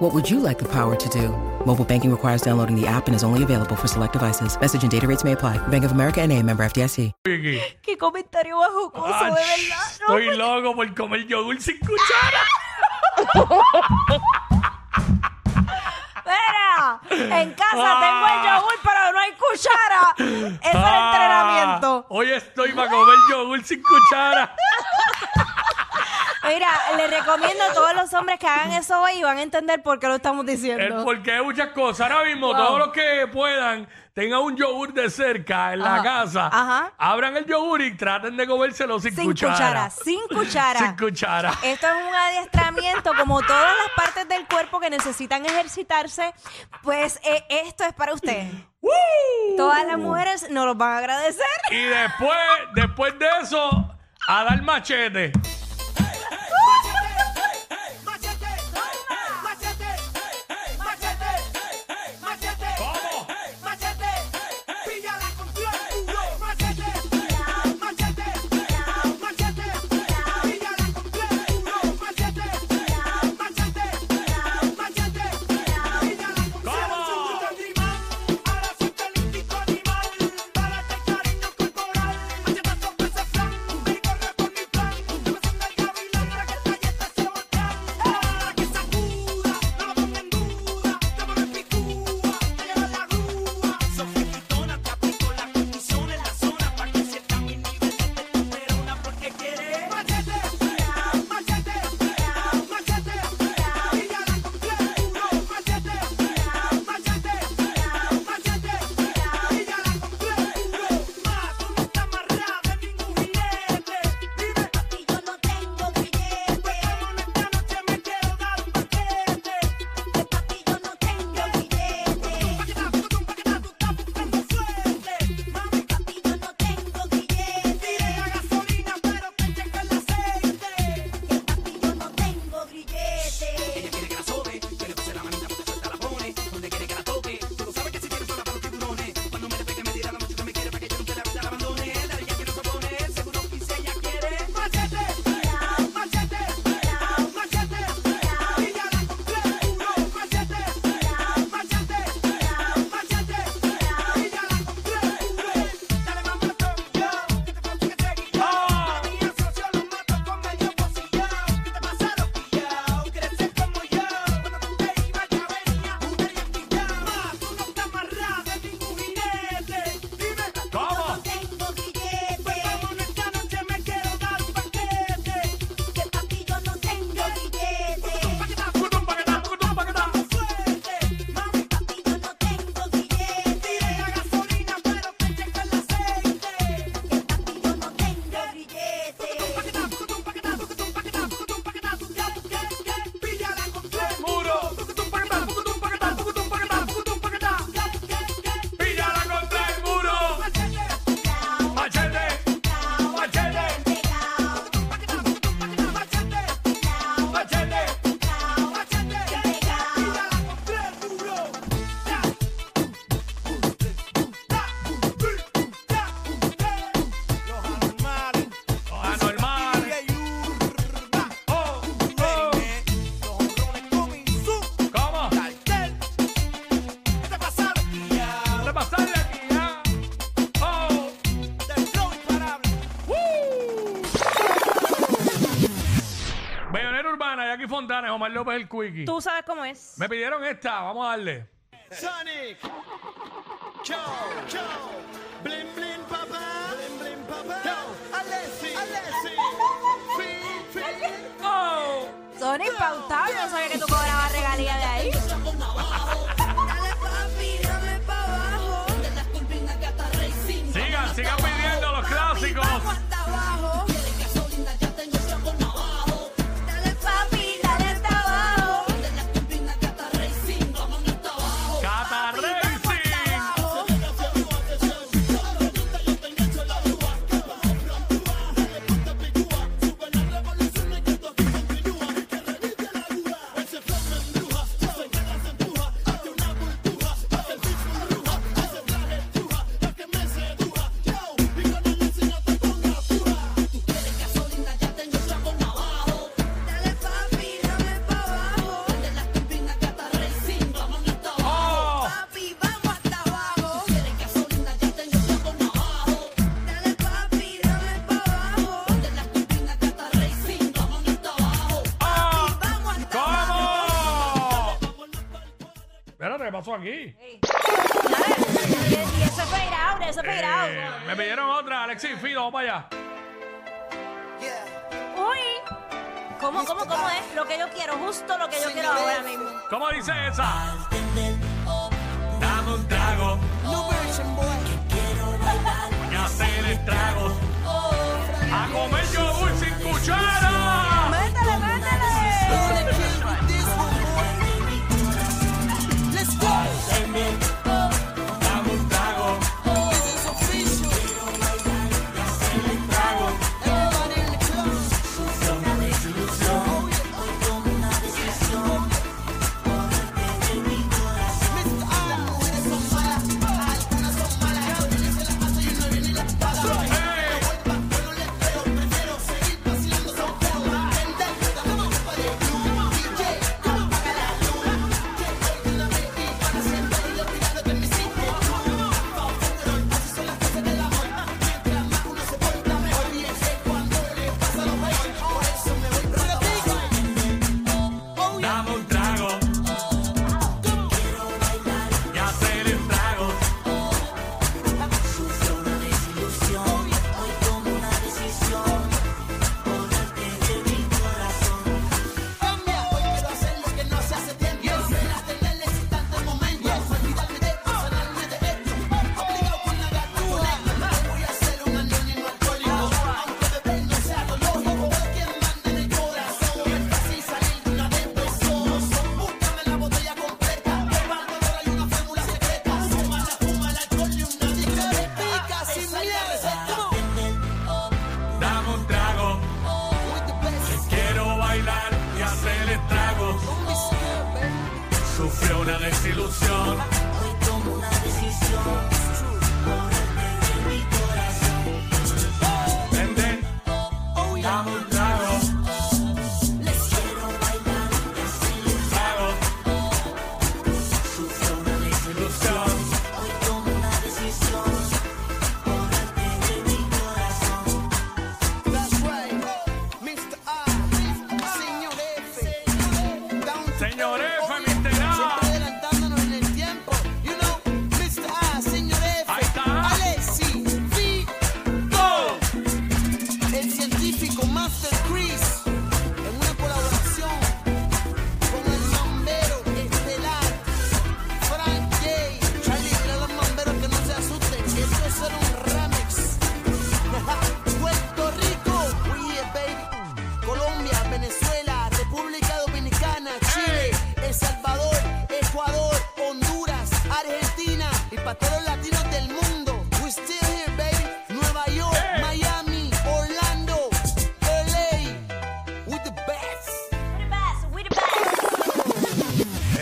What would you like the power to do? Mobile banking requires downloading the app and is only available for select devices. Message and data rates may apply. Bank of America and a member FDIC. Vicky. Qué comentario bajocoso, de verdad. No, estoy loco por comer yogur sin cuchara. Espera, en casa tengo el yogur, pero no hay cuchara. Eso es Ah, entrenamiento. Hoy estoy para comer yogur sin cuchara. Mira, le recomiendo a todos los hombres que hagan eso hoy y van a entender por qué lo estamos El diciendo. porque hay muchas cosas. Ahora mismo, Wow. todos los que puedan, tengan un yogur de cerca en la Ajá, casa. ajá. Abran el yogur y traten de comérselo sin, Sin cuchara. cuchara, sin cuchara. Sin cuchara. Esto es un adiestramiento, como todas las partes del cuerpo que necesitan ejercitarse, pues eh, esto es para usted. ¡Woo! Todas las mujeres nos lo van a agradecer. Y después, después de eso, a dar machete. Jackie Fontana, Omar López el Quickie. Tú sabes cómo es. Me pidieron esta, vamos a darle. Sonic. Chow, chow. Blim, blim, papá. Blim, blim, papá. Yo, Alessi. Alessi. Fin, fin. Oh. Sonic pautado, yo no sabía que tú pasó aquí? Sí. Y eso es eso es Eh, me pidieron otra, Alexis, filo, vamos para allá. Uy. ¿Cómo, cómo, cómo es? Lo que yo quiero, justo lo que yo quiero ahora mismo. ¿Cómo dice esa?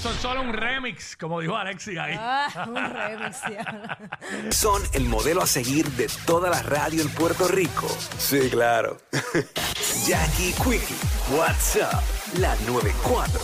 Eso es solo un remix, como dijo Alexi ahí. Ah, un remix, ya. Son el modelo a seguir de toda la radio en Puerto Rico. Sí, claro. Jackie Quickie, WhatsApp, la 94.